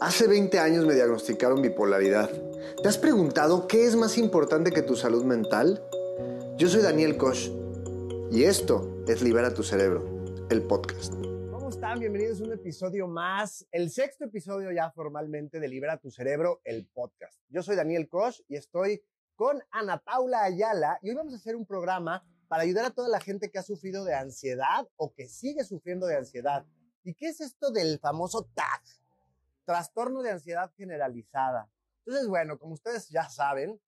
Hace 20 años me diagnosticaron bipolaridad. ¿Te has preguntado qué es más importante que tu salud mental? Yo soy Daniel Koch y esto es Libera tu Cerebro, el podcast. ¿Cómo están? Bienvenidos a un episodio más, el sexto episodio ya formalmente de Libera tu Cerebro, el podcast. Yo soy Daniel Koch y estoy con Ana Paula Ayala y hoy vamos a hacer un programa para ayudar a toda la gente que ha sufrido de ansiedad o que sigue sufriendo de ansiedad. ¿Y qué es esto del famoso TAG? Trastorno de ansiedad generalizada. Entonces, bueno, como ustedes ya saben,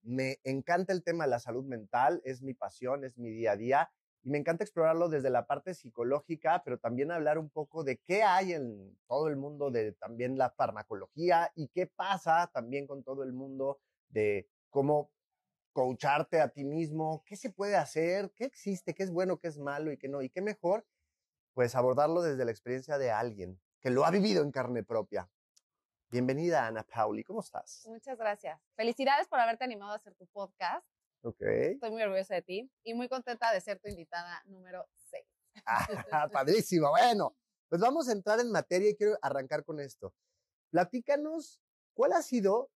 me encanta el tema de la salud mental, es mi pasión, es mi día a día y me encanta explorarlo desde la parte psicológica, pero también hablar un poco de qué hay en todo el mundo de también la farmacología y qué pasa también con todo el mundo de cómo coacharte a ti mismo, qué se puede hacer, qué existe, qué es bueno, qué es malo y qué no, y qué mejor, pues abordarlo desde la experiencia de alguien que lo ha vivido en carne propia. Bienvenida, Ana Pauli. ¿Cómo estás? Muchas gracias. Felicidades por haberte animado a hacer tu podcast. Ok. Estoy muy orgullosa de ti y muy contenta de ser tu invitada número 6. Ah, padrísimo. Bueno, pues vamos a entrar en materia y quiero arrancar con esto. Platícanos, ¿cuál ha sido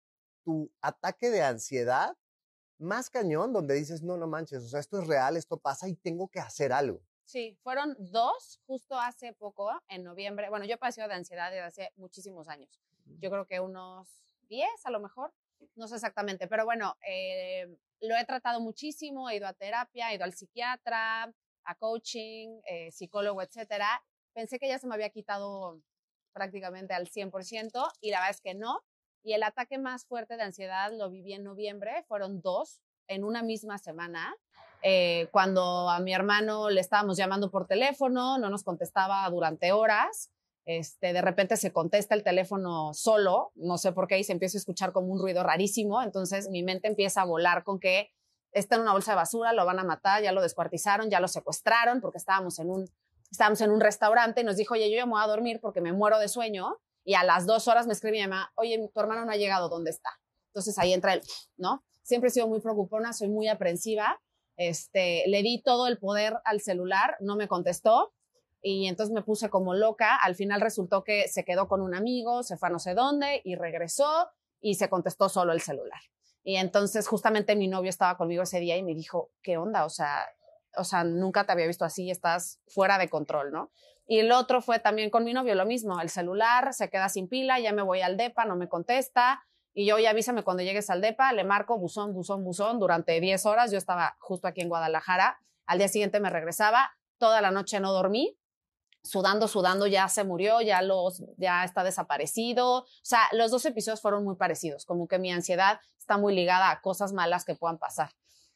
tu ataque de ansiedad más cañón donde dices, no, no manches, o sea, esto es real, esto pasa y tengo que hacer algo? Sí, fueron dos justo hace poco, en noviembre. Bueno, yo he padecido de ansiedad desde hace muchísimos años. Yo creo que unos 10 a lo mejor, no sé exactamente, pero bueno, eh, lo he tratado muchísimo, he ido a terapia, he ido al psiquiatra, a coaching, eh, psicólogo, etcétera. Pensé que ya se me había quitado prácticamente al 100% y la verdad es que no. Y el ataque más fuerte de ansiedad lo viví en noviembre, fueron dos en una misma semana. Eh, cuando a mi hermano le estábamos llamando por teléfono, no nos contestaba durante horas. Este, de repente se contesta el teléfono solo, no sé por qué, y se empieza a escuchar como un ruido rarísimo. Entonces mi mente empieza a volar con que está en una bolsa de basura, lo van a matar, ya lo descuartizaron, ya lo secuestraron, porque estábamos en un, estábamos en un restaurante y nos dijo, oye, yo ya me voy a dormir porque me muero de sueño. Y a las dos horas me escribe mi mamá, oye, tu hermano no ha llegado, ¿dónde está? Entonces ahí entra el, ¿no? Siempre he sido muy preocupona, soy muy aprensiva este, le di todo el poder al celular, no me contestó y entonces me puse como loca. Al final resultó que se quedó con un amigo, se fue a no sé dónde y regresó y se contestó solo el celular. Y entonces justamente mi novio estaba conmigo ese día y me dijo, ¿qué onda? O sea, o sea, nunca te había visto así, estás fuera de control, ¿no? Y el otro fue también con mi novio, lo mismo, el celular se queda sin pila, ya me voy al DEPA, no me contesta, y yo, ya avísame cuando llegues al DEPA, le marco buzón, buzón, buzón durante 10 horas. Yo estaba justo aquí en Guadalajara. Al día siguiente me regresaba. Toda la noche no dormí. Sudando, sudando, ya se murió, ya, los, ya está desaparecido. O sea, los dos episodios fueron muy parecidos. Como que mi ansiedad está muy ligada a cosas malas que puedan pasar.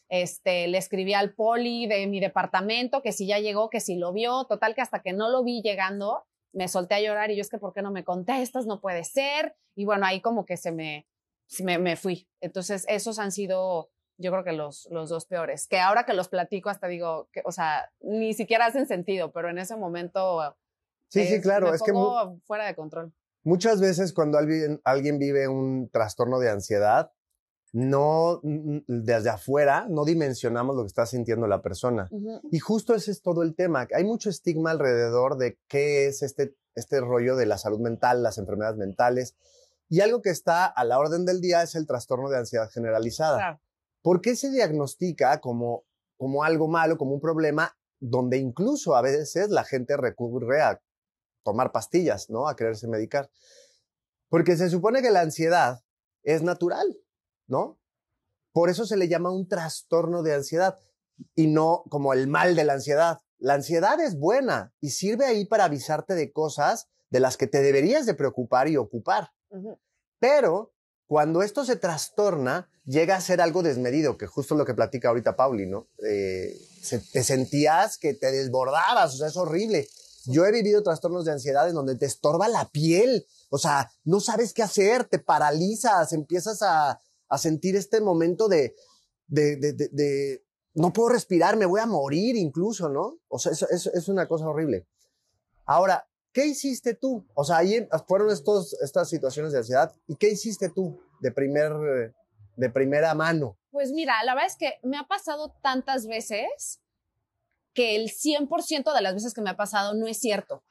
Este, le escribí al poli de mi departamento que si ya llegó, que si lo vio. Total que hasta que no lo vi llegando, me solté a llorar y yo es que, ¿por qué no me contestas? No puede ser. Y bueno, ahí como que se me, me, me, fui. Entonces, esos han sido, yo creo que los, los dos peores. Que ahora que los platico, hasta digo, que, o sea, ni siquiera hacen sentido, pero en ese momento. Sí, sí, claro. es que. fuera de control. Muchas veces, cuando alguien, alguien vive un trastorno de ansiedad, no desde afuera no dimensionamos lo que está sintiendo la persona. Y justo ese es todo el tema. Hay mucho estigma alrededor de qué es este, este rollo de la salud mental, las enfermedades mentales. Y algo que está a la orden del día es el trastorno de ansiedad generalizada. ¿Por qué se diagnostica como, como algo malo, como un problema, donde incluso a veces la gente recurre a tomar pastillas, ¿no? A quererse medicar. Porque se supone que la ansiedad es natural, ¿no? Por eso se le llama un trastorno de ansiedad y no como el mal de la ansiedad. La ansiedad es buena y sirve ahí para avisarte de cosas de las que te deberías de preocupar y ocupar. Pero cuando esto se trastorna, llega a ser algo desmedido, que justo lo que platica ahorita Pauli, ¿no? Eh, te sentías que te desbordabas, o sea, es horrible. Yo he vivido trastornos de ansiedad en donde te estorba la piel, o sea, no sabes qué hacer, te paralizas, empiezas a, sentir este momento de, de, no puedo respirar, me voy a morir incluso, ¿no? O sea, eso es una cosa horrible. Ahora, ¿Qué hiciste tú? O sea, ahí fueron estos, estas situaciones de ansiedad. ¿Y qué hiciste tú de, primer, de primera mano? Pues mira, la verdad es que me ha pasado tantas veces que el 100% de las veces que me ha pasado no es cierto.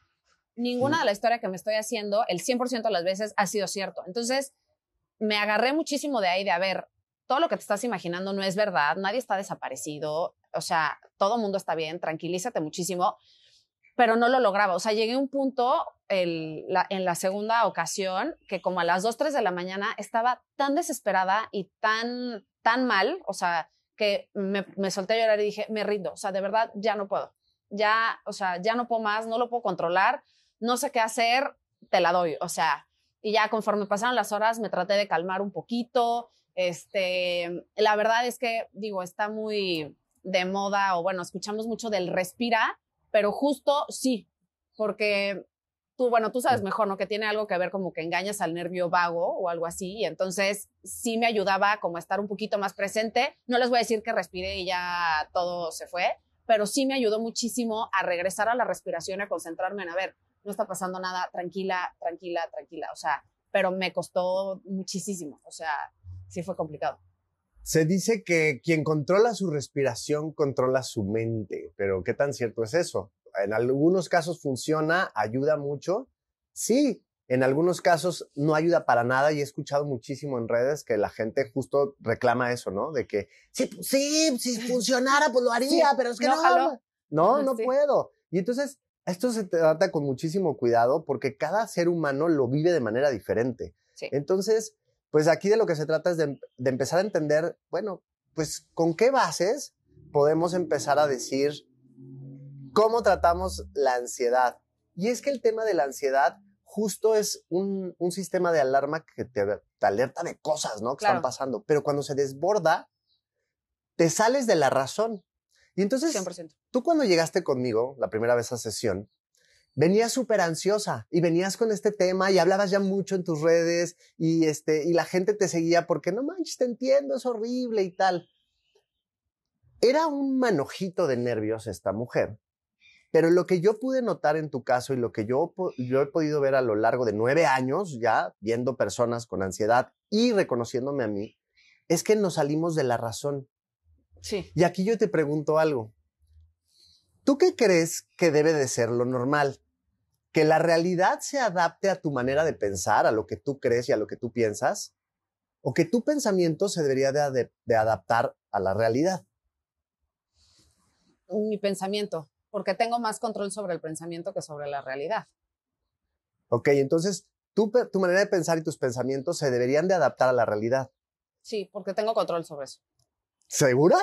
ninguna de la historia que me estoy haciendo, el 100% de las veces ha sido cierto. Entonces, me agarré muchísimo de ahí de, a ver, todo lo que te estás imaginando no es verdad, nadie está desaparecido, o sea, todo mundo está bien, tranquilízate muchísimo, pero no lo lograba. O sea, llegué a un punto en la segunda ocasión que como a las 2, 3 de la mañana estaba tan desesperada y tan, tan mal, o sea, que me, me solté a llorar y dije, me rindo, o sea, de verdad, ya no puedo, ya, o sea, ya no puedo más, no lo puedo controlar, no sé qué hacer, te la doy, o sea, y ya conforme pasaron las horas me traté de calmar un poquito, este, la verdad es que, digo, está muy de moda o bueno, escuchamos mucho del respira, pero justo sí, porque tú, bueno, tú sabes mejor, ¿no? Que tiene algo que ver como que engañas al nervio vago o algo así, y entonces sí me ayudaba como a estar un poquito más presente. No les voy a decir que respiré y ya todo se fue, pero sí me ayudó muchísimo a regresar a la respiración, a concentrarme en, a ver, no está pasando nada, tranquila, tranquila, tranquila, o sea, pero me costó muchísimo, o sea, sí fue complicado. Se dice que quien controla su respiración controla su mente, pero ¿qué tan cierto es eso? En algunos casos funciona, ayuda mucho. Sí, en algunos casos no ayuda para nada y he escuchado muchísimo en redes que la gente justo reclama eso, ¿no? De que sí, sí, si funcionara pues lo haría, pero es que no, no, no, no puedo. Y entonces esto se trata con muchísimo cuidado porque cada ser humano lo vive de manera diferente. Entonces, pues aquí de lo que se trata es de, empezar a entender, bueno, pues con qué bases podemos empezar a decir cómo tratamos la ansiedad. Y es que el tema de la ansiedad justo es un, sistema de alarma que te, alerta de cosas, ¿no? Que están pasando. Pero cuando se desborda, te sales de la razón. Y entonces, tú cuando llegaste conmigo la primera vez a sesión, venías súper ansiosa y venías con este tema y hablabas ya mucho en tus redes y, este, y la gente te seguía porque no manches, te entiendo, es horrible y tal. Era un manojito de nervios esta mujer, pero lo que yo pude notar en tu caso y lo que yo, yo he podido ver a lo largo de nueve años ya viendo personas con ansiedad y reconociéndome a mí, es que nos salimos de la razón. Sí. Y aquí yo te pregunto algo. ¿Tú qué crees que debe de ser lo normal? ¿Que la realidad se adapte a tu manera de pensar, a lo que tú crees y a lo que tú piensas? ¿O que tu pensamiento se debería de, adaptar a la realidad? Mi pensamiento, porque tengo más control sobre el pensamiento que sobre la realidad. Ok, entonces tu, tu manera de pensar y tus pensamientos se deberían de adaptar a la realidad. Sí, porque tengo control sobre eso. ¿Segura?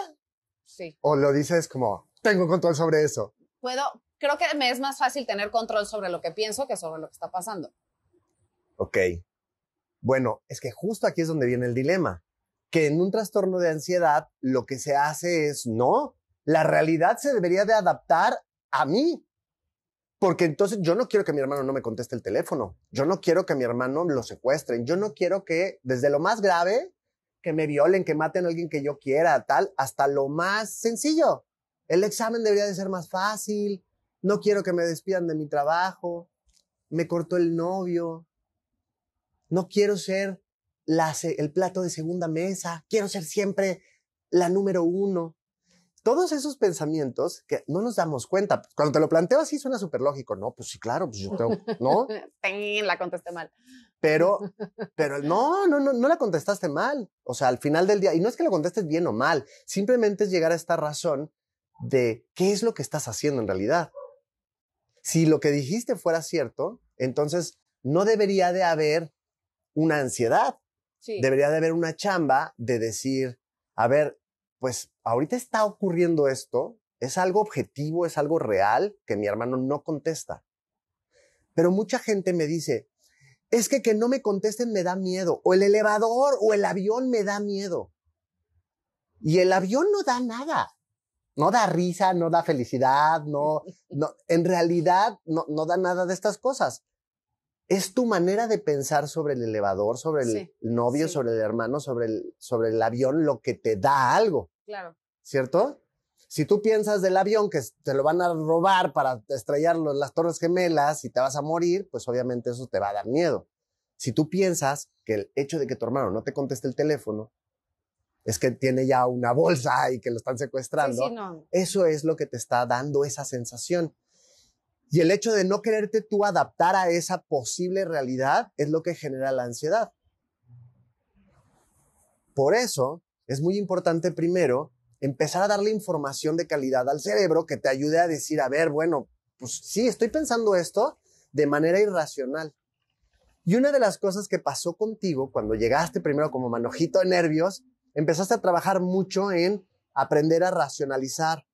Sí. ¿O lo dices como, tengo control sobre eso. Puedo, creo que me es más fácil tener control sobre lo que pienso que sobre lo que está pasando. Ok. Bueno, es que justo aquí es donde viene el dilema, que en un trastorno de ansiedad lo que se hace es, no, la realidad se debería de adaptar a mí. Porque entonces yo no quiero que mi hermano no me conteste el teléfono, yo no quiero que mi hermano lo secuestren, yo no quiero que desde lo más grave, que me violen, que maten a alguien que yo quiera, tal, hasta lo más sencillo. El examen debería de ser más fácil. No quiero que me despidan de mi trabajo. Me cortó el novio. No quiero ser el plato de segunda mesa. Quiero ser siempre la número uno. Todos esos pensamientos que no nos damos cuenta. Cuando te lo planteo así suena súper lógico. No, pues sí, claro, pues yo tengo, ¿no? la contesté mal. Pero, pero no, no, no, no la contestaste mal. O sea, al final del día, y no es que lo contestes bien o mal, simplemente es llegar a esta razón de qué es lo que estás haciendo en realidad. Si lo que dijiste fuera cierto, entonces no debería de haber una ansiedad. Debería de haber una chamba de decir, a ver, pues ahorita está ocurriendo esto, es algo objetivo, es algo real que mi hermano no contesta. Pero mucha gente me dice, es que que no me contesten me da miedo, o el elevador o el avión me da miedo. Y el avión no da nada no da risa, no da felicidad, no, no, en realidad no, no da nada de estas cosas. Es tu manera de pensar sobre el elevador, sobre el novio, sobre el hermano, sobre el, sobre el avión, lo que te da algo. Claro. ¿Cierto? Si tú piensas del avión que te lo van a robar para estrellarlo en las Torres Gemelas y te vas a morir, pues obviamente eso te va a dar miedo. Si tú piensas que el hecho de que tu hermano no te conteste el teléfono es que tiene ya una bolsa y que lo están secuestrando. Eso es lo que te está dando esa sensación. Y el hecho de no quererte tú adaptar a esa posible realidad es lo que genera la ansiedad. Por eso es muy importante primero empezar a darle información de calidad al cerebro que te ayude a decir, a ver, bueno, pues sí, estoy pensando esto de manera irracional. Y una de las cosas que pasó contigo cuando llegaste primero como manojito de nervios, empezaste a trabajar mucho en aprender a racionalizar.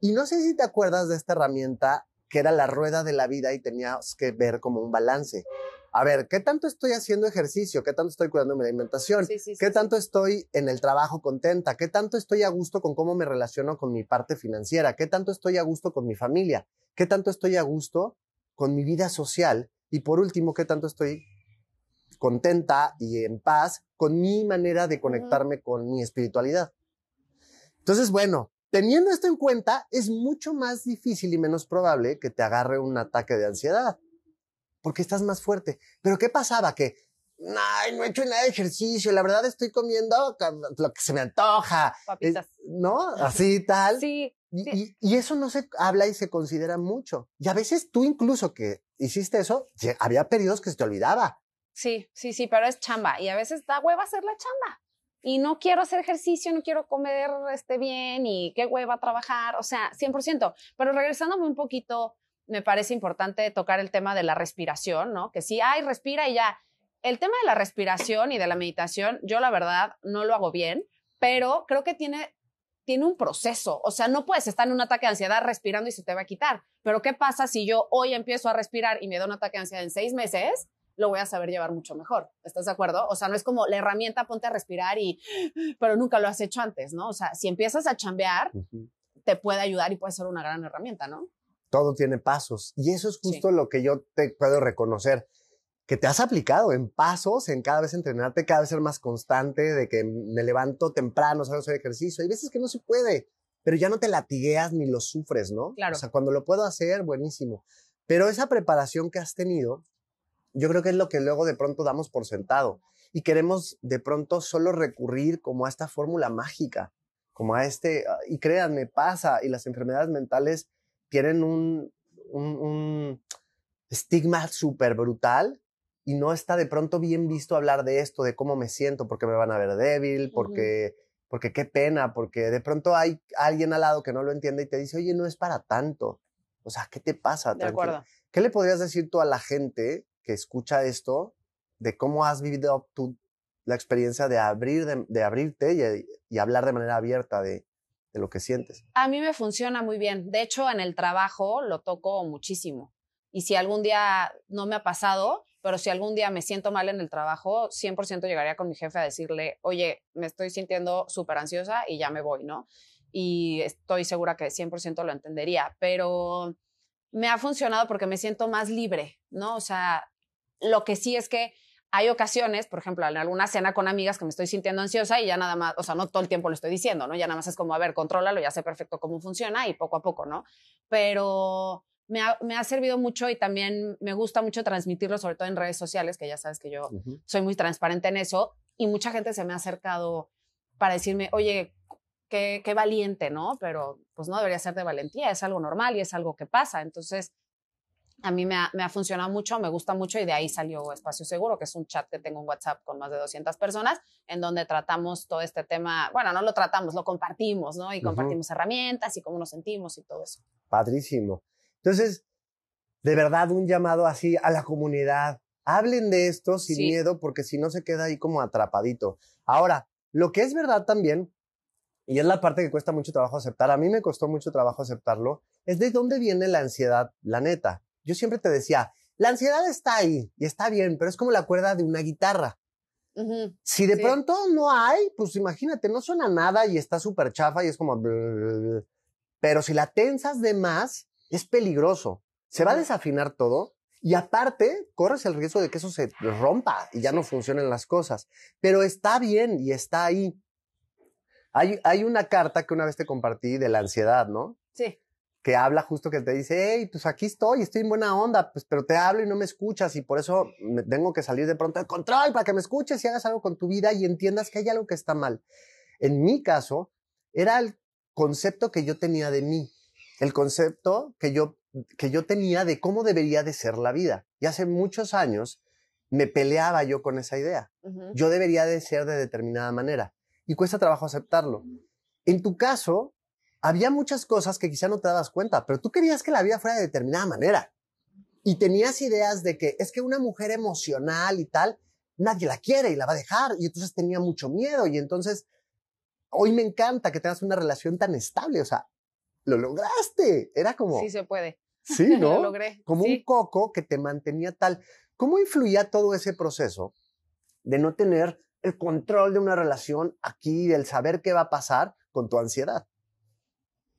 Y no sé si te acuerdas de esta herramienta que era la rueda de la vida y tenías que ver como un balance. A ver, ¿qué tanto estoy haciendo ejercicio? ¿Qué tanto estoy cuidando mi alimentación? ¿Qué tanto estoy en el trabajo contenta? ¿Qué tanto estoy a gusto con cómo me relaciono con mi parte financiera? ¿Qué tanto estoy a gusto con mi familia? ¿Qué tanto estoy a gusto con mi vida social? Y por último, ¿qué tanto estoy contenta y en paz con mi manera de conectarme con mi espiritualidad? Entonces, bueno, teniendo esto en cuenta, es mucho más difícil y menos probable que te agarre un ataque de ansiedad, porque estás más fuerte. Pero ¿qué pasaba? Que, ay, no he hecho nada de ejercicio, la verdad estoy comiendo lo que se me antoja. Papitas. ¿No? Así tal. Sí. Y, y, eso no se habla y se considera mucho. Y a veces tú incluso que hiciste eso, había periodos que se te olvidaba. Sí, sí, sí, pero es chamba. Y a veces da hueva hacer la chamba y no quiero hacer ejercicio, no quiero comer este, bien y qué hueva trabajar, o sea, 100%. Pero regresándome un poquito, me parece importante tocar el tema de la respiración, ¿no? Que sí, ay, respira y ya. El tema de la respiración y de la meditación, yo la verdad no lo hago bien, pero creo que tiene, tiene un proceso. O sea, no puedes estar en un ataque de ansiedad respirando y se te va a quitar. Pero ¿qué pasa si yo hoy empiezo a respirar y me da un ataque de ansiedad en seis meses? Lo voy a saber llevar mucho mejor. ¿Estás de acuerdo? O sea, no es como la herramienta ponte a respirar y, pero nunca lo has hecho antes, ¿no? O sea, si empiezas a chambear, te puede ayudar y puede ser una gran herramienta, ¿no? Todo tiene pasos. Y eso es justo lo que yo te puedo reconocer que te has aplicado en pasos, en cada vez entrenarte, cada vez ser más constante, de que me levanto temprano, salgo a hacer ejercicio. Hay veces que no se puede, pero ya no te latigueas ni lo sufres, ¿no? Claro. O sea, cuando lo puedo hacer, buenísimo. Pero esa preparación que has tenido yo creo que es lo que luego de pronto damos por sentado y queremos de pronto solo recurrir como a esta fórmula mágica, como a este, ah, y créanme, pasa, y las enfermedades mentales tienen un, un, estigma súper brutal y no está de pronto bien visto hablar de esto, de cómo me siento, porque me van a ver débil, porque, porque qué pena, porque de pronto hay alguien al lado que no lo entiende y te dice, oye, no es para tanto. O sea, ¿qué te pasa? De acuerdo. ¿Qué le podrías decir tú a la gente que escucha esto, de cómo has vivido tú la experiencia de, abrir, de, abrirte y, hablar de manera abierta de, de lo que sientes. A mí me funciona muy bien. De hecho, en el trabajo lo toco muchísimo. Y si algún día no me ha pasado, pero si algún día me siento mal en el trabajo, 100% llegaría con mi jefe a decirle, oye, me estoy sintiendo súper ansiosa y ya me voy, ¿no? Y estoy segura que 100% lo entendería, pero me ha funcionado porque me siento más libre, ¿no? O sea, lo que sí es que hay ocasiones, por ejemplo, en alguna cena con amigas que me estoy sintiendo ansiosa y ya nada más, o sea, no todo el tiempo lo estoy diciendo, ¿no? Ya nada más es como, a ver, contrólalo, ya sé perfecto cómo funciona y poco a poco, ¿no? Pero me ha, me ha servido mucho y también me gusta mucho transmitirlo, sobre todo en redes sociales, que ya sabes que yo soy muy transparente en eso y mucha gente se me ha acercado para decirme, oye, qué, qué valiente, ¿no? Pero pues no debería ser de valentía, es algo normal y es algo que pasa. Entonces, a mí me ha, me ha, funcionado mucho, me gusta mucho y de ahí salió Espacio Seguro, que es un chat que tengo en WhatsApp con más de 200 personas, en donde tratamos todo este tema, bueno, no lo tratamos, lo compartimos, ¿no? Y compartimos herramientas y cómo nos sentimos y todo eso. Padrísimo. Entonces, de verdad, un llamado así a la comunidad. Hablen de esto sin miedo, porque si no se queda ahí como atrapadito. Ahora, lo que es verdad también, y es la parte que cuesta mucho trabajo aceptar, a mí me costó mucho trabajo aceptarlo, es de dónde viene la ansiedad, la neta yo siempre te decía, la ansiedad está ahí y está bien, pero es como la cuerda de una guitarra. si de pronto no hay, pues imagínate, no suena nada y está súper chafa y es como... Pero si la tensas de más, es peligroso. Se va a desafinar todo y aparte corres el riesgo de que eso se rompa y ya no funcionen las cosas. Pero está bien y está ahí. Hay, hay una carta que una vez te compartí de la ansiedad, ¿no? Sí que habla justo que te dice, hey, pues aquí estoy, estoy en buena onda, pues, pero te hablo y no me escuchas y por eso me tengo que salir de pronto de control para que me escuches y hagas algo con tu vida y entiendas que hay algo que está mal. En mi caso, era el concepto que yo tenía de mí, el concepto que yo que yo tenía de cómo debería de ser la vida. Y hace muchos años me peleaba yo con esa idea. Yo debería de ser de determinada manera. Y cuesta trabajo aceptarlo. En tu caso, había muchas cosas que quizá no te dabas cuenta, pero tú querías que la vida fuera de determinada manera. Y tenías ideas de que es que una mujer emocional y tal, nadie la quiere y la va a dejar. Y entonces tenía mucho miedo. Y entonces, hoy me encanta que tengas una relación tan estable. O sea, lo lograste. Era como... Sí se puede. Sí, ¿no? lo logré. Como un coco que te mantenía tal. ¿Cómo influía todo ese proceso de no tener el control de una relación aquí, del saber qué va a pasar con tu ansiedad?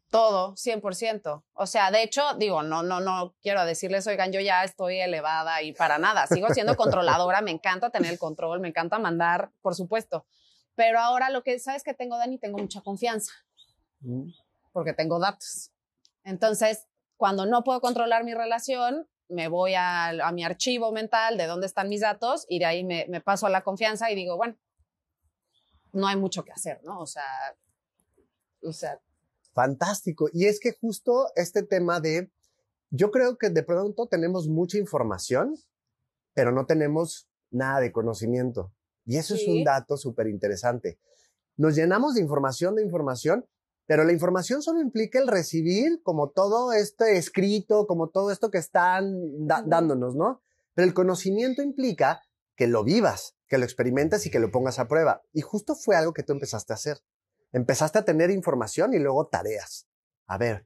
Todo, 100%. O sea, de hecho, digo, no, no, no quiero decirles, oigan, yo ya estoy elevada y para nada, sigo siendo controladora, me encanta tener el control, me encanta mandar, por supuesto. Pero ahora lo que sabes que tengo, Dani, tengo mucha confianza, mm. porque tengo datos. Entonces, cuando no puedo controlar mi relación, me voy a, mi archivo mental de dónde están mis datos y de ahí me, me paso a la confianza y digo, bueno, no hay mucho que hacer, ¿no? O sea, o sea, Fantástico. Y es que justo este tema de, yo creo que de pronto tenemos mucha información, pero no tenemos nada de conocimiento. Y eso es un dato súper interesante. Nos llenamos de información, de información, pero la información solo implica el recibir como todo este escrito, como todo esto que están dándonos, ¿no? Pero el conocimiento implica que lo vivas, que lo experimentes y que lo pongas a prueba. Y justo fue algo que tú empezaste a hacer empezaste a tener información y luego tareas. A ver,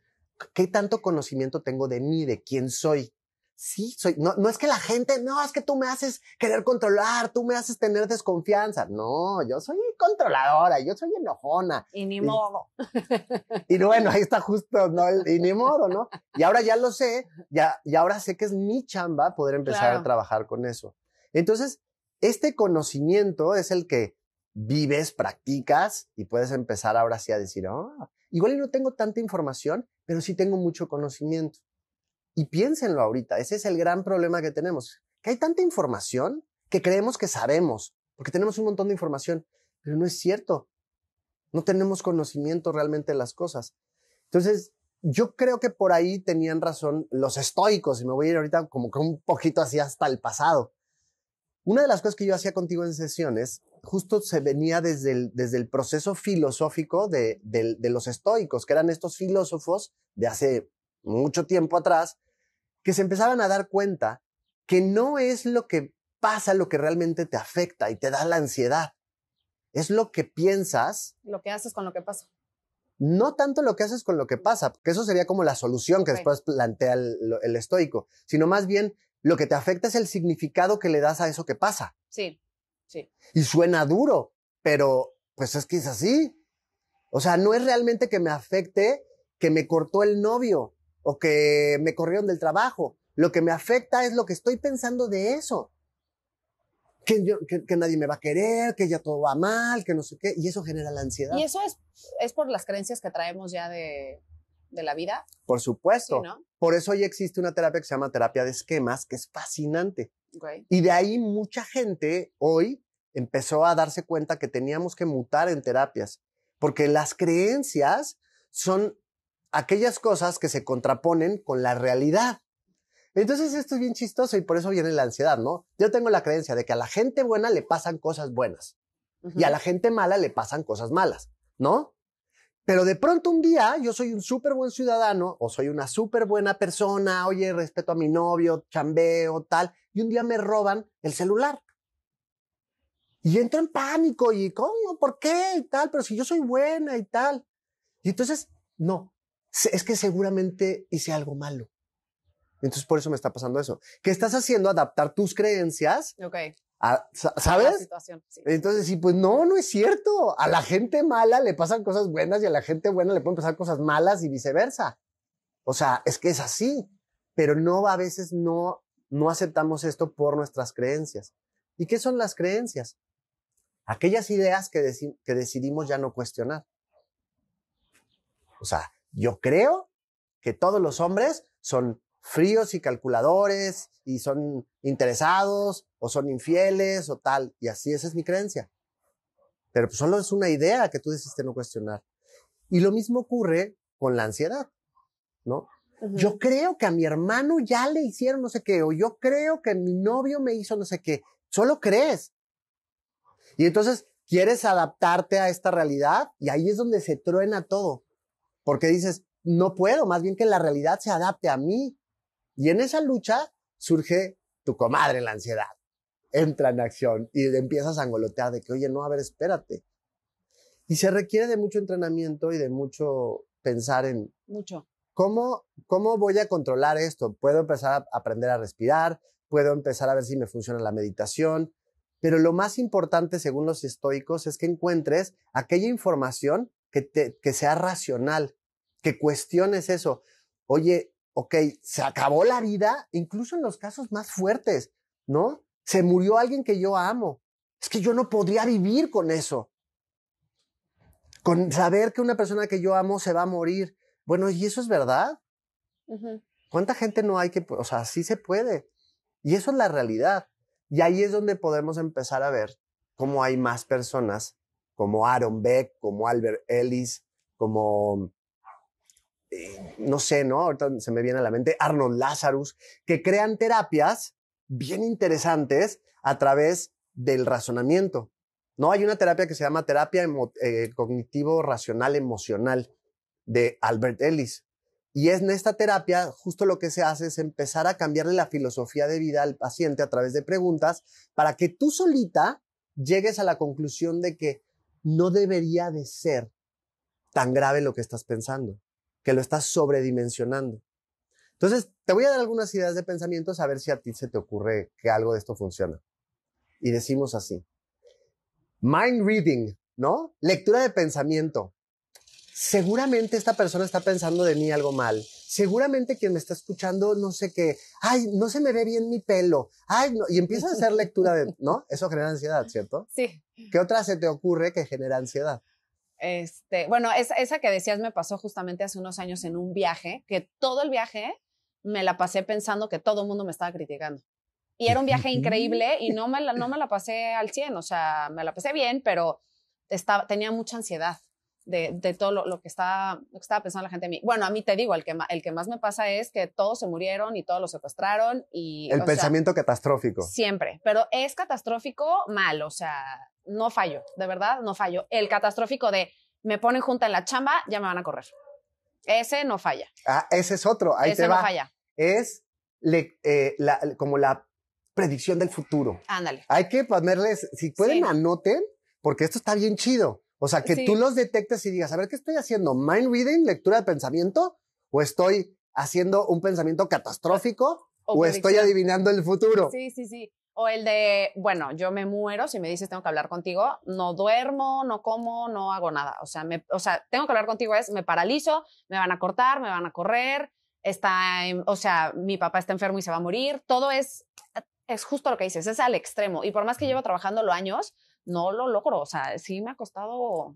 ¿qué tanto conocimiento tengo de mí, de quién soy? Sí, soy, no, no es que la gente, no, es que tú me haces querer controlar, tú me haces tener desconfianza. No, yo soy controladora, yo soy enojona. Y ni modo. Y bueno, ahí está justo, ¿no? Y ni modo, ¿no? Y ahora ya lo sé, ya, y ahora sé que es mi chamba poder empezar a trabajar con eso. Entonces, este conocimiento es el que vives, practicas y puedes empezar ahora sí a decir, ah, igual no tengo tanta información, pero sí tengo mucho conocimiento. Y piénsenlo ahorita, ese es el gran problema que tenemos, que hay tanta información que creemos que sabemos, porque tenemos un montón de información, pero no es cierto. No tenemos conocimiento realmente de las cosas. Entonces, yo creo que por ahí tenían razón los estoicos, y me voy a ir ahorita como que un poquito así hasta el pasado. Una de las cosas que yo hacía contigo en sesiones justo se venía desde el, desde el proceso filosófico de, de, los estoicos, que eran estos filósofos de hace mucho tiempo atrás, que se empezaban a dar cuenta que no es lo que pasa lo que realmente te afecta y te da la ansiedad. Es lo que piensas. Lo que haces con lo que pasa. No tanto lo que haces con lo que pasa, que eso sería como la solución que después plantea el, el estoico, sino más bien lo que te afecta es el significado que le das a eso que pasa. Sí. Y suena duro, pero pues es que es así. O sea, no es realmente que me afecte que me cortó el novio o que me corrieron del trabajo. Lo que me afecta es lo que estoy pensando de eso. Que, que, nadie me va a querer, que ya todo va mal, que no sé qué, y eso genera la ansiedad. Y eso es, es por las creencias que traemos ya de, de la vida. Por supuesto. Por eso hoy existe una terapia que se llama terapia de esquemas, que es fascinante. Y de ahí mucha gente hoy empezó a darse cuenta que teníamos que mutar en terapias, porque las creencias son aquellas cosas que se contraponen con la realidad. Entonces esto es bien chistoso y por eso viene la ansiedad, ¿no? Yo tengo la creencia de que a la gente buena le pasan cosas buenas y a la gente mala le pasan cosas malas, ¿no? Pero de pronto un día yo soy un súper buen ciudadano o soy una súper buena persona, oye, respeto a mi novio, chambeo, tal, y un día me roban el celular. Y entro en pánico y, ¿cómo? ¿Por qué? Y tal, pero si yo soy buena y tal. Y entonces, no, es que seguramente hice algo malo. Entonces, por eso me está pasando eso. ¿Qué estás haciendo? Adaptar tus creencias okay. ¿Sabes? Entonces, sí, pues no, no es cierto. A la gente mala le pasan cosas buenas y a la gente buena le pueden pasar cosas malas y viceversa. O sea, es que es así. Pero no, a veces no, no aceptamos esto por nuestras creencias. ¿Y qué son las creencias? Aquellas ideas que, que decidimos ya no cuestionar. O sea, yo creo que todos los hombres son fríos y calculadores y son interesados o son infieles o tal. Y así esa es mi creencia. Pero pues solo es una idea que tú decidiste no cuestionar. Y lo mismo ocurre con la ansiedad, ¿no? Yo creo que a mi hermano ya le hicieron no sé qué, o yo creo que mi novio me hizo no sé qué. Solo crees. Y entonces quieres adaptarte a esta realidad y ahí es donde se truena todo. Porque dices, no puedo, más bien que la realidad se adapte a mí. Y en esa lucha surge tu comadre, la ansiedad. Entra en acción y empiezas a angolotear de que, oye, no, a ver, espérate. Y se requiere de mucho entrenamiento y de mucho pensar en... Mucho. ¿Cómo, ¿Cómo voy a controlar esto? Puedo empezar a aprender a respirar, puedo empezar a ver si me funciona la meditación, pero lo más importante, según los estoicos, es que encuentres aquella información que, te, que sea racional, que cuestiones eso. Oye, ok, se acabó la vida, incluso en los casos más fuertes, ¿no? Se murió alguien que yo amo. Es que yo no podría vivir con eso. Con saber que una persona que yo amo se va a morir. Bueno, ¿y eso es verdad? ¿Cuánta gente no hay que, o sea, sí se puede? Y eso es la realidad. Y ahí es donde podemos empezar a ver cómo hay más personas como Aaron Beck, como Albert Ellis, como, no sé, ¿no? Ahorita se me viene a la mente Arnold Lazarus, que crean terapias bien interesantes a través del razonamiento. ¿no? Hay una terapia que se llama terapia eh, cognitivo racional emocional de Albert Ellis. Y es en esta terapia justo lo que se hace es empezar a cambiarle la filosofía de vida al paciente a través de preguntas para que tú solita llegues a la conclusión de que no debería de ser tan grave lo que estás pensando, que lo estás sobredimensionando. Entonces, te voy a dar algunas ideas de pensamientos a ver si a ti se te ocurre que algo de esto funciona. Y decimos así. Mind reading, ¿no? Lectura de pensamiento seguramente esta persona está pensando de mí algo mal. Seguramente quien me está escuchando, no sé qué, ay, no se me ve bien mi pelo, ay, no, y empieza a hacer lectura de, ¿no? Eso genera ansiedad, ¿cierto? Sí. ¿Qué otra se te ocurre que genera ansiedad? Este, bueno, esa, esa que decías me pasó justamente hace unos años en un viaje, que todo el viaje me la pasé pensando que todo el mundo me estaba criticando. Y era un viaje increíble y no me la, no me la pasé al 100, o sea, me la pasé bien, pero estaba, tenía mucha ansiedad de, todo lo, que estaba, lo que estaba pensando la gente a mí. Bueno, a mí te digo, el que, el que más me pasa es que todos se murieron y todos los secuestraron y... El pensamiento catastrófico. Siempre, pero es catastrófico mal, o sea, no fallo, de verdad, no fallo. El catastrófico de me ponen junta en la chamba, ya me van a correr. Ese no falla. Ah, ese es otro, ahí ese no falla. Es eh, como la predicción del futuro. Ándale. Hay que ponerles, si pueden anoten, porque esto está bien chido. O sea, que tú los detectes y digas, a ver, ¿qué estoy haciendo? ¿Mind reading, lectura de pensamiento? ¿O estoy haciendo un pensamiento catastrófico? ¿O, estoy adivinando el futuro? Sí, sí, sí. O el de, bueno, yo me muero, si me dices tengo que hablar contigo, no duermo, no como, no hago nada. O sea, me, o sea, tengo que hablar contigo es, me paralizo, me van a cortar, me van a correr, está, o sea, mi papá está enfermo y se va a morir. Todo es, es justo lo que dices, es al extremo. Y por más que llevo trabajando los años, no lo logro. O sea, sí me ha costado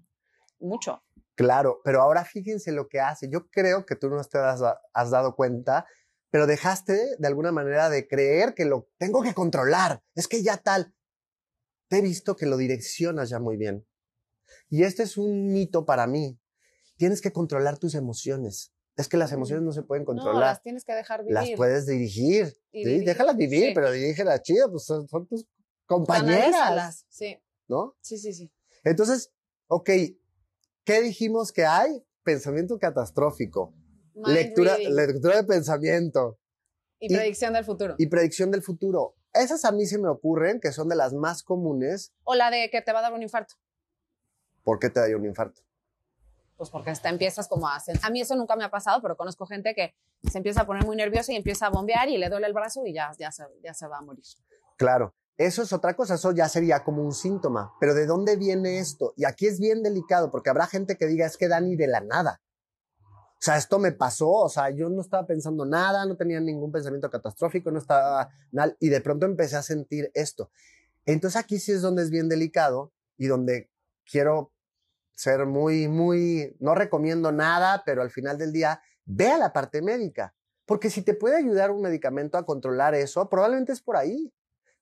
mucho. Claro, pero ahora fíjense lo que hace. Yo creo que tú no te has, has dado cuenta, pero dejaste de alguna manera de creer que lo tengo que controlar. Es que ya tal. Te he visto que lo direccionas ya muy bien. Y este es un mito para mí. Tienes que controlar tus emociones. Es que las emociones no se pueden controlar. No, las tienes que dejar vivir. Las puedes dirigir. sí, déjalas vivir, pero dirígelas chido, pues son, son tus compañeras. Sí. ¿no? Sí, sí, sí. Entonces, ok, ¿qué dijimos que hay? Pensamiento catastrófico. Lectura, lectura de pensamiento. Y, predicción del futuro. Y predicción del futuro. Esas a mí se me ocurren que son de las más comunes. O la de que te va a dar un infarto. ¿Por qué te da un infarto? Pues porque hasta empiezas como a. A mí eso nunca me ha pasado, pero conozco gente que se empieza a poner muy nerviosa y empieza a bombear y le duele el brazo y ya, ya, ya se va a morir. Claro. Eso es otra cosa, eso ya sería como un síntoma. Pero ¿de dónde viene esto? Y aquí es bien delicado porque habrá gente que diga, es que Dani de la nada. O sea, esto me pasó, o sea, yo no estaba pensando nada, no tenía ningún pensamiento catastrófico, no estaba nada, y de pronto empecé a sentir esto. Entonces aquí sí es donde es bien delicado y donde quiero ser muy, muy, no recomiendo nada, pero al final del día, vea la parte médica. Porque si te puede ayudar un medicamento a controlar eso, probablemente es por ahí.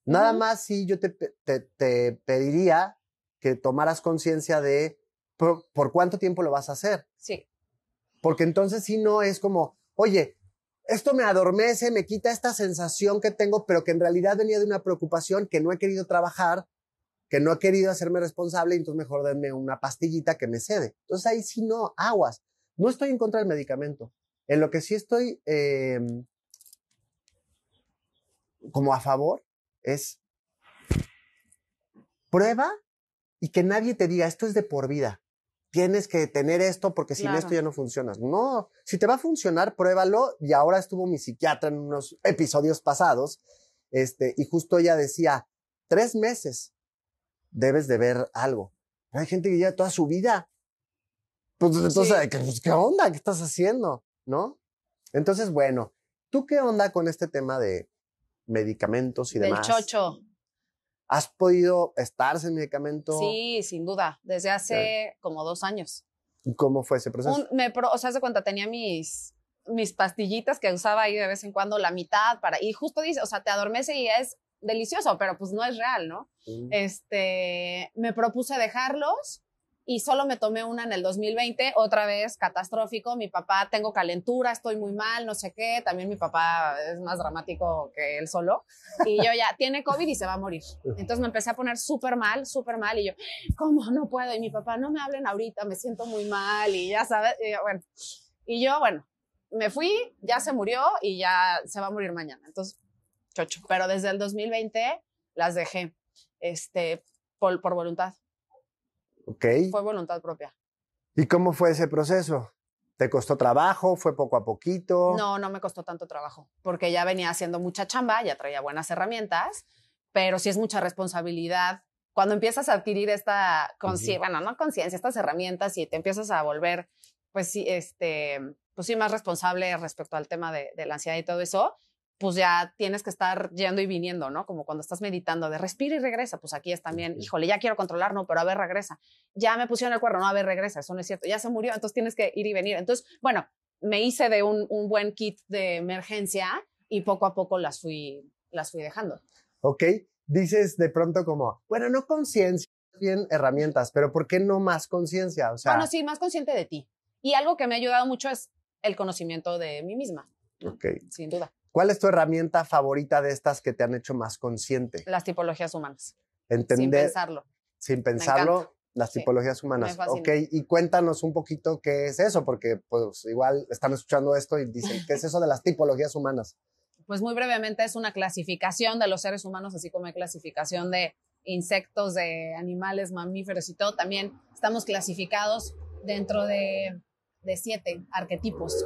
Nada más si yo te, te, pediría que tomaras conciencia de por, cuánto tiempo lo vas a hacer. Sí. Porque entonces si no es como, oye, esto me adormece, me quita esta sensación que tengo, pero que en realidad venía de una preocupación que no he querido trabajar, que no he querido hacerme responsable, y entonces mejor denme una pastillita que me cede. Entonces ahí sí no, aguas. No estoy en contra del medicamento. En lo que sí estoy em, como a favor es prueba y que nadie te diga esto es de por vida tienes que tener esto porque sin esto ya no funcionas. No, si te va a funcionar, pruébalo. Y ahora estuvo mi psiquiatra en unos episodios pasados, este, y justo ella decía, tres meses debes de ver algo. hay gente que lleva toda su vida. Pues entonces, pues, ¿qué onda? ¿Qué estás haciendo? ¿No? Entonces, bueno, ¿tú qué onda con este tema de medicamentos y demás? Del chocho. ¿Has podido estar sin medicamento? Sí, sin duda, desde hace como dos años. ¿Y cómo fue ese proceso? me o sea, hace cuenta tenía mis, mis pastillitas que usaba ahí de vez en cuando, la mitad para, y justo dice, o sea, te adormece y es delicioso, pero pues no es real, ¿no? Mm. Este, me propuse dejarlos y solo me tomé una en el 2020, otra vez catastrófico, mi papá tengo calentura, estoy muy mal, no sé qué, también mi papá es más dramático que él solo, y yo ya tiene COVID y se va a morir. Entonces me empecé a poner súper mal, súper mal, y yo, ¿cómo no puedo? Y mi papá, no me hablen ahorita, me siento muy mal, y ya sabes, y yo, bueno, y yo, bueno, me fui, ya se murió y ya se va a morir mañana. Entonces, chocho, pero desde el 2020 las dejé, este, por, por voluntad. Ok. Fue voluntad propia. ¿Y cómo fue ese proceso? ¿Te costó trabajo? ¿Fue poco a poquito? No, no me costó tanto trabajo, porque ya venía haciendo mucha chamba, ya traía buenas herramientas, pero sí es mucha responsabilidad. Cuando empiezas a adquirir esta conciencia, bueno, no conciencia, estas herramientas y te empiezas a volver, pues sí, este, pues sí, más responsable respecto al tema de, de la ansiedad y todo eso, pues ya tienes que estar yendo y viniendo, ¿no? Como cuando estás meditando de respira y regresa, pues aquí es también, híjole, ya quiero controlar, no, pero a ver, regresa. Ya me pusieron el cuerno, no, a ver, regresa, eso no es cierto, ya se murió, entonces tienes que ir y venir. Entonces, bueno, me hice de un, buen kit de emergencia y poco a poco las fui, las fui dejando. Ok, dices de pronto como, bueno, no conciencia, bien herramientas, pero ¿por qué no más conciencia? O sea, bueno, sí, más consciente de ti. Y algo que me ha ayudado mucho es el conocimiento de mí misma. Ok. Sin duda. ¿Cuál es tu herramienta favorita de estas que te han hecho más consciente? Las tipologías humanas. Entender. Sin pensarlo. Sin pensarlo, las tipologías humanas. ok, y cuéntanos un poquito qué es eso, porque pues igual están escuchando esto y dicen, ¿qué es eso de las tipologías humanas? Pues muy brevemente es una clasificación de los seres humanos, así como hay clasificación de insectos, de animales, mamíferos y todo. También estamos clasificados dentro de de siete arquetipos.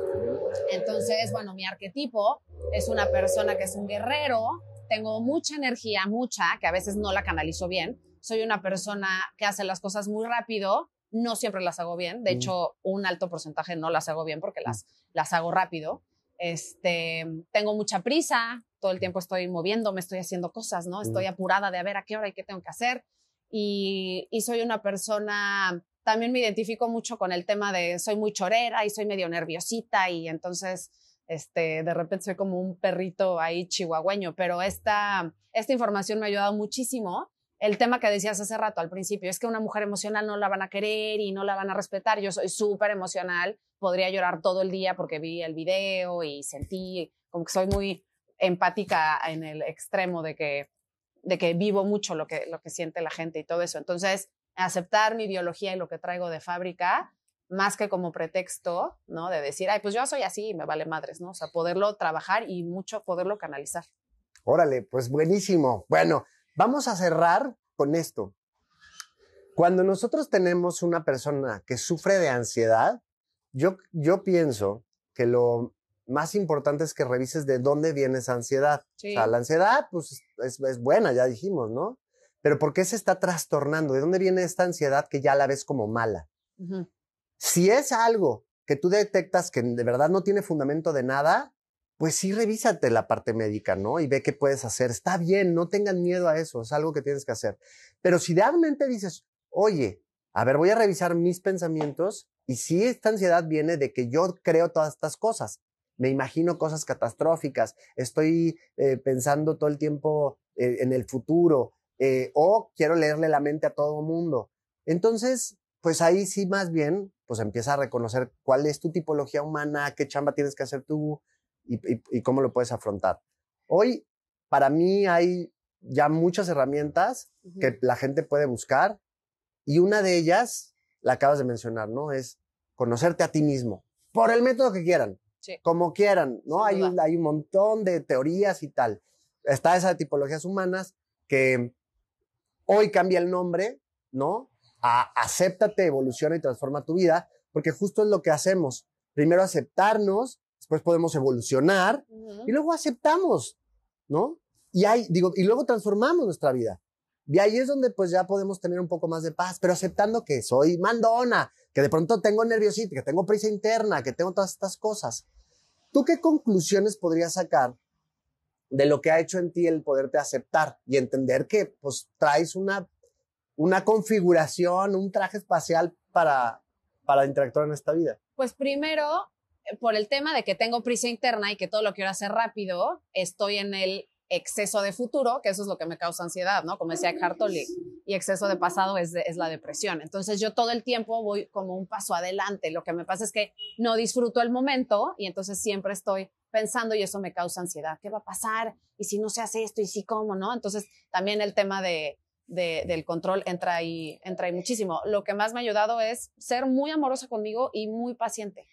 Entonces, bueno, mi arquetipo es una persona que es un guerrero, tengo mucha energía, mucha, que a veces no la canalizo bien. Soy una persona que hace las cosas muy rápido, no siempre las hago bien. De mm. hecho, un alto porcentaje no las hago bien porque las, las hago rápido. Este, tengo mucha prisa, todo el tiempo estoy moviéndome, estoy haciendo cosas, ¿no? Estoy mm. apurada de a ver a qué hora y qué tengo que hacer. Y, y soy una persona también me identifico mucho con el tema de soy muy chorera y soy medio nerviosita y entonces este, de repente soy como un perrito ahí chihuahueño, pero esta, esta información me ha ayudado muchísimo. El tema que decías hace rato al principio es que una mujer emocional no la van a querer y no la van a respetar. Yo soy súper emocional, podría llorar todo el día porque vi el video y sentí como que soy muy empática en el extremo de que, de que vivo mucho lo que, lo que siente la gente y todo eso. Entonces, aceptar mi biología y lo que traigo de fábrica, más que como pretexto, ¿no? De decir, ay, pues yo soy así y me vale madres, ¿no? O sea, poderlo trabajar y mucho poderlo canalizar. Órale, pues buenísimo. Bueno, vamos a cerrar con esto. Cuando nosotros tenemos una persona que sufre de ansiedad, yo, yo pienso que lo más importante es que revises de dónde viene esa ansiedad. O sea, la ansiedad, pues es, es buena, ya dijimos, ¿no? Pero ¿por qué se está trastornando? ¿De dónde viene esta ansiedad que ya la ves como mala? Si es algo que tú detectas que de verdad no tiene fundamento de nada, pues sí revísate la parte médica, ¿no? Y ve qué puedes hacer. Está bien, no tengan miedo a eso, es algo que tienes que hacer. Pero si realmente dices, oye, a ver, voy a revisar mis pensamientos y si esta ansiedad viene de que yo creo todas estas cosas, me imagino cosas catastróficas, estoy eh, pensando todo el tiempo eh, en el futuro, eh, o quiero leerle la mente a todo mundo. Entonces, pues ahí sí más bien, pues empieza a reconocer cuál es tu tipología humana, qué chamba tienes que hacer tú y, cómo lo puedes afrontar. Hoy, para mí, hay ya muchas herramientas que la gente puede buscar y una de ellas, la acabas de mencionar, ¿no? Es conocerte a ti mismo, por el método que quieran, como quieran, ¿no? Hay un, hay un montón de teorías y tal. Está esa de tipologías humanas que hoy cambia el nombre, ¿no? A acéptate, evoluciona y transforma tu vida, porque justo es lo que hacemos. Primero aceptarnos, después podemos evolucionar y luego aceptamos, ¿no? Y hay, digo, y luego transformamos nuestra vida. Y ahí es donde pues ya podemos tener un poco más de paz, pero aceptando que soy mandona, que de pronto tengo nerviosito, que tengo prisa interna, que tengo todas estas cosas. ¿Tú qué conclusiones podrías sacar de lo que ha hecho en ti el poderte aceptar y entender que pues traes una, una configuración, un traje espacial para, para interactuar en esta vida? Pues primero, por el tema de que tengo prisa interna y que todo lo quiero hacer rápido, estoy en el exceso de futuro, que eso es lo que me causa ansiedad, ¿no? Como decía Hartoli, y exceso de pasado es, es la depresión. Entonces yo todo el tiempo voy como un paso adelante. Lo que me pasa es que no disfruto el momento y entonces siempre estoy pensando y eso me causa ansiedad. ¿Qué va a pasar? ¿Y si no se hace esto? ¿Y si cómo? ¿No? Entonces también el tema de, del control entra ahí, entra ahí muchísimo. Lo que más me ha ayudado es ser muy amorosa conmigo y muy paciente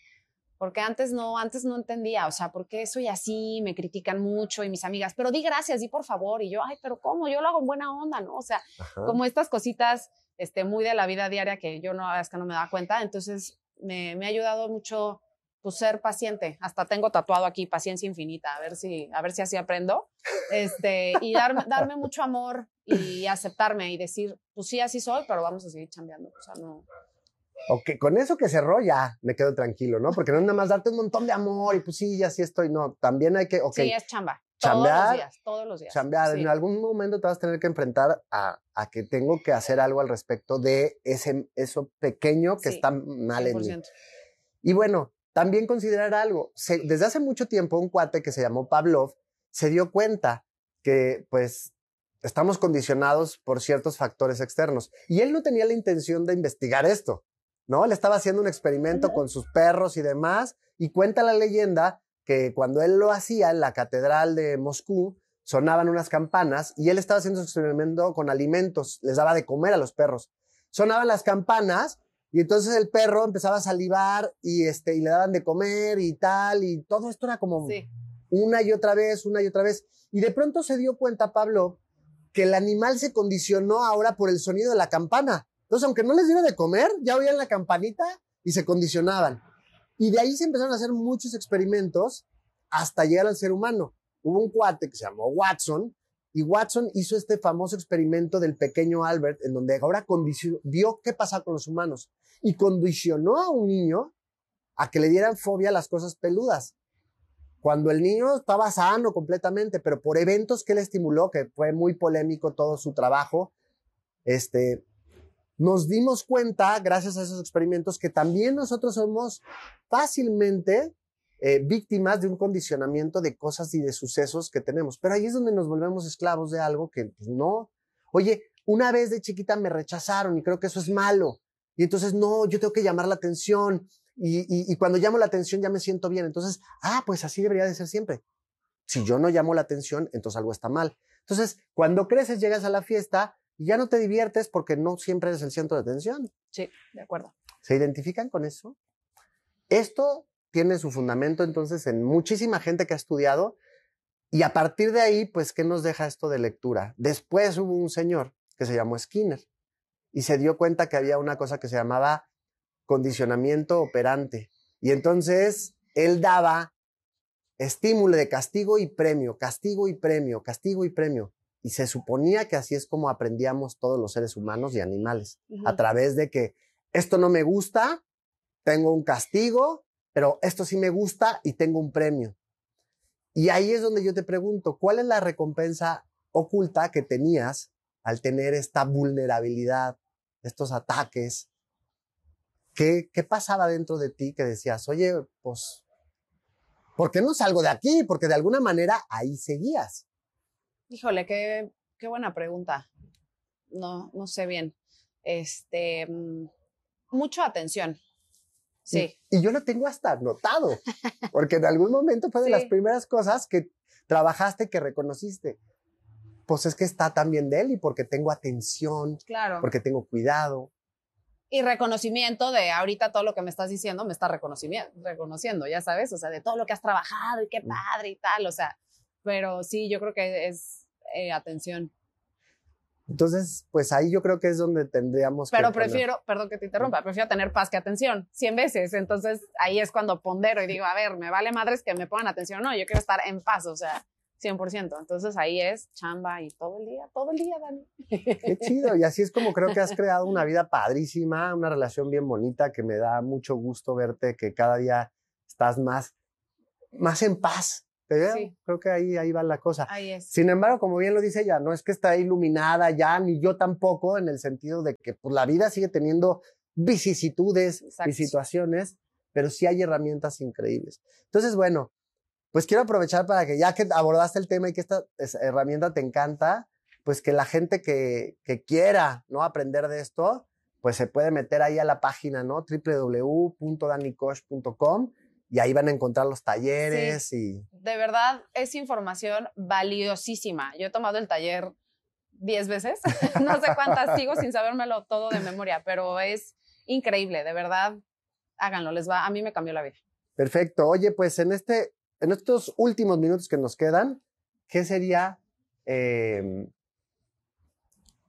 porque antes no, antes no entendía, o sea, ¿por qué soy así? Me critican mucho y mis amigas, pero di gracias, di por favor, y yo, ay, pero ¿cómo? Yo lo hago en buena onda, ¿no? O sea, como estas cositas este, muy de la vida diaria que yo no, es que no me da cuenta, entonces me, me ha ayudado mucho pues ser paciente. Hasta tengo tatuado aquí paciencia infinita, a ver si, a ver si así aprendo. Este, y darme, darme mucho amor y aceptarme y decir, pues sí, así soy, pero vamos a seguir chambeando. O sea, no, Ok, con eso que cerró ya me quedo tranquilo, ¿no? Porque no es nada más darte un montón de amor y pues sí, ya sí estoy, no, también hay que, ok. Sí, es chamba. Chambear, todos los días, todos los días. Chambear, en algún momento te vas a tener que enfrentar a, a, que tengo que hacer algo al respecto de ese, eso pequeño que está mal en mí. Y bueno, también considerar algo. desde hace mucho tiempo, un cuate que se llamó Pavlov se dio cuenta que, pues, estamos condicionados por ciertos factores externos. Y él no tenía la intención de investigar esto. ¿no? Él estaba haciendo un experimento con sus perros y demás, y cuenta la leyenda que cuando él lo hacía en la catedral de Moscú, sonaban unas campanas y él estaba haciendo su experimento con alimentos, les daba de comer a los perros. Sonaban las campanas y entonces el perro empezaba a salivar y, este, y le daban de comer y tal, y todo esto era como una y otra vez, una y otra vez. Y de pronto se dio cuenta Pablo que el animal se condicionó ahora por el sonido de la campana. Entonces, aunque no les diera de comer, ya oían la campanita y se condicionaban. Y de ahí se empezaron a hacer muchos experimentos hasta llegar al ser humano. Hubo un cuate que se llamó Watson y Watson hizo este famoso experimento del pequeño Albert en donde ahora vio qué pasa con los humanos y condicionó a un niño a que le dieran fobia a las cosas peludas. Cuando el niño estaba sano completamente, pero por eventos que le estimuló, que fue muy polémico todo su trabajo, este, nos dimos cuenta, gracias a esos experimentos, que también nosotros somos fácilmente eh, víctimas de un condicionamiento de cosas y de sucesos que tenemos. Pero ahí es donde nos volvemos esclavos de algo que pues, no. Oye, una vez de chiquita me rechazaron y creo que eso es malo. Y entonces, no, yo tengo que llamar la atención. Y, y cuando llamo la atención ya me siento bien. Entonces, ah, pues así debería de ser siempre. Si yo no llamo la atención, entonces algo está mal. Entonces, cuando creces, llegas a la fiesta y ya no te diviertes porque no siempre eres el centro de atención. Sí, de acuerdo. ¿Se identifican con eso? Esto tiene su fundamento entonces en muchísima gente que ha estudiado y a partir de ahí, pues, ¿qué nos deja esto de lectura? Después hubo un señor que se llamó Skinner y se dio cuenta que había una cosa que se llamaba condicionamiento operante. Y entonces él daba estímulo de castigo y premio, castigo y premio, castigo y premio. Y se suponía que así es como aprendíamos todos los seres humanos y animales, a través de que esto no me gusta, tengo un castigo, pero esto sí me gusta y tengo un premio. Y ahí es donde yo te pregunto, ¿cuál es la recompensa oculta que tenías al tener esta vulnerabilidad, estos ataques? ¿Qué, qué pasaba dentro de ti que decías, oye, pues, ¿por qué no salgo de aquí? Porque de alguna manera ahí seguías. Híjole, qué, qué buena pregunta. No, no sé bien. Este, mm, mucha atención. Sí. Y, yo lo tengo hasta anotado, porque en algún momento fue de las primeras cosas que trabajaste, que reconociste. Pues es que está también de él y porque tengo atención, claro. porque tengo cuidado. Y reconocimiento de ahorita todo lo que me estás diciendo me está reconociendo, ya sabes, o sea, de todo lo que has trabajado y qué padre y tal, o sea, pero sí, yo creo que es eh, atención. Entonces, pues ahí yo creo que es donde tendríamos Pero prefiero, perdón que te interrumpa, prefiero tener paz que atención, 100 veces. Entonces, ahí es cuando pondero y digo, a ver, me vale madres que me pongan atención. No, yo quiero estar en paz, o sea, 100%. Entonces, ahí es chamba y todo el día, todo el día, Dani. Qué chido. Y así es como creo que has creado una vida padrísima, una relación bien bonita que me da mucho gusto verte, que cada día estás más, más en paz Creo que ahí, ahí va la cosa. Ahí es. Sin embargo, como bien lo dice ella, no es que está iluminada ya, ni yo tampoco, en el sentido de que pues, la vida sigue teniendo vicisitudes y situaciones, pero sí hay herramientas increíbles. Entonces, bueno, pues quiero aprovechar para que ya que abordaste el tema y que esta herramienta te encanta, pues que la gente que, que quiera ¿no? aprender de esto, pues se puede meter ahí a la página, ¿no? www.danicosh.com y ahí van a encontrar los talleres y... De verdad, es información valiosísima. Yo he tomado el taller 10 veces, no sé cuántas, sigo sin sabérmelo todo de memoria, pero es increíble, de verdad, háganlo, les va, a mí me cambió la vida. Perfecto. Oye, pues en, este, en estos últimos minutos que nos quedan, ¿qué sería em,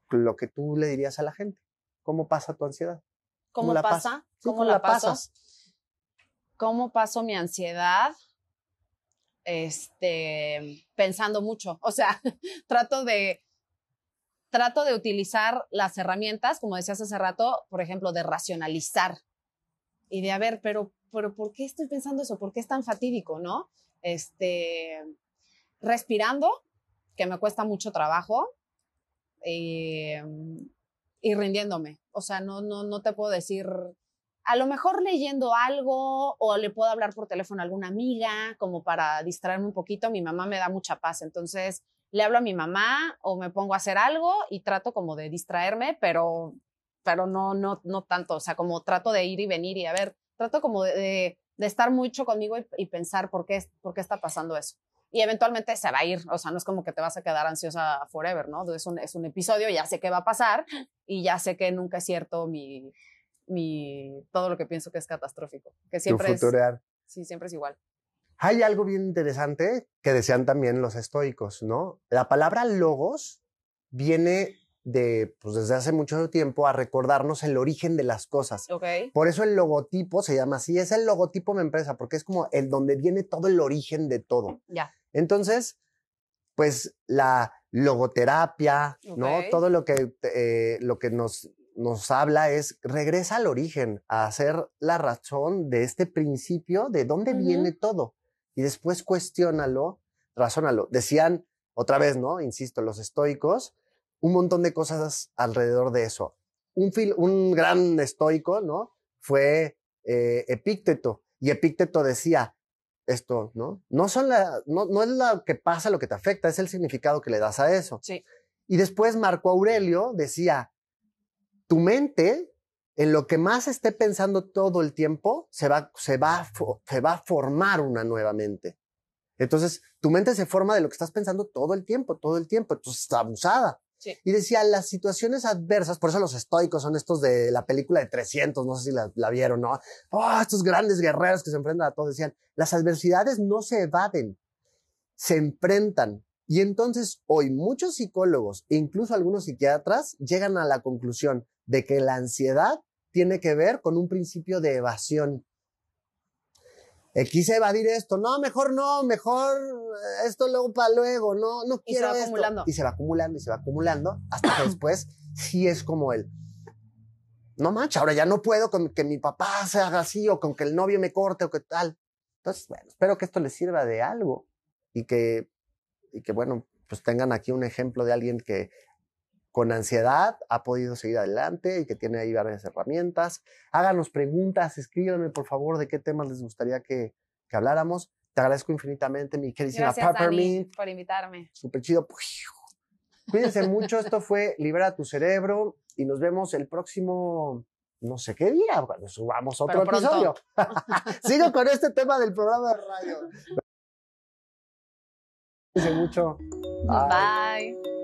lo que tú le dirías a la gente? ¿Cómo pasa tu ansiedad? ¿Cómo, la pasa? ¿Cómo, la, pasas? cómo paso mi ansiedad este, pensando mucho. O sea, trato de, trato de utilizar las herramientas, como decías hace rato, por ejemplo, de racionalizar y de, a ver, pero, pero ¿por qué estoy pensando eso? ¿Por qué es tan fatídico, no? Este, respirando, que me cuesta mucho trabajo, eh, y rindiéndome. O sea, no, no, no te puedo decir a lo mejor leyendo algo o le puedo hablar por teléfono a alguna amiga como para distraerme un poquito. Mi mamá me da mucha paz, entonces le hablo a mi mamá o me pongo a hacer algo y trato como de distraerme, pero, pero no, no, no tanto, o sea, como trato de ir y venir y a ver, trato como de, de, estar mucho conmigo y, pensar por qué, por qué está pasando eso. Y eventualmente se va a ir, o sea, no es como que te vas a quedar ansiosa forever, ¿no? Es un, es un episodio, ya sé qué va a pasar y ya sé que nunca es cierto mi, mi, todo lo que pienso que es catastrófico. Que siempre es. Sí, siempre es igual. Hay algo bien interesante que decían también los estoicos, ¿no? La palabra logos viene de, pues desde hace mucho tiempo a recordarnos el origen de las cosas. Okay. Por eso el logotipo se llama así, es el logotipo de empresa, porque es como el donde viene todo el origen de todo. Ya. Entonces, pues la logoterapia, ¿no? Todo lo que, eh, lo que nos nos habla es, regresa al origen, a hacer la razón de este principio, de dónde viene todo. Y después cuestiónalo, razónalo. Decían, otra vez, ¿no? Insisto, los estoicos, un montón de cosas alrededor de eso. Un, un gran estoico, ¿no? Fue eh, Epícteto. Y Epícteto decía, esto, ¿no? No, son la, no, no es lo que pasa lo que te afecta, es el significado que le das a eso. Sí. Y después Marco Aurelio decía, tu mente, en lo que más esté pensando todo el tiempo, se va, se va, se va a formar una nueva mente. Entonces, tu mente se forma de lo que estás pensando todo el tiempo, todo el tiempo. Entonces, está abusada. Y decía, las situaciones adversas, por eso los estoicos son estos de la película de 300, no sé si la, vieron, ¿no? Oh, estos grandes guerreros que se enfrentan a todo. Decían, las adversidades no se evaden, se enfrentan. Y entonces hoy muchos psicólogos e incluso algunos psiquiatras llegan a la conclusión, de que la ansiedad tiene que ver con un principio de evasión. Eh, quise evadir esto, no, mejor no, mejor eh, esto luego para luego, no, no quiero y se va acumulando. Y se va acumulando y se va acumulando hasta que después sí es como él. No mancha, ahora ya no puedo con que mi papá se haga así o con que el novio me corte o que tal. Entonces, bueno, espero que esto les sirva de algo y que, y que bueno, pues tengan aquí un ejemplo de alguien que con ansiedad ha podido seguir adelante y que tiene ahí varias herramientas. Háganos preguntas, escríbanme por favor de qué temas les gustaría que, que habláramos. Te agradezco infinitamente, mi querida Peppermint. por invitarme. Súper chido. Cuídense mucho. Esto fue Libera tu cerebro y nos vemos el próximo no sé qué día, cuando subamos otro episodio. Sigo con este tema del programa de radio. mucho. Bye.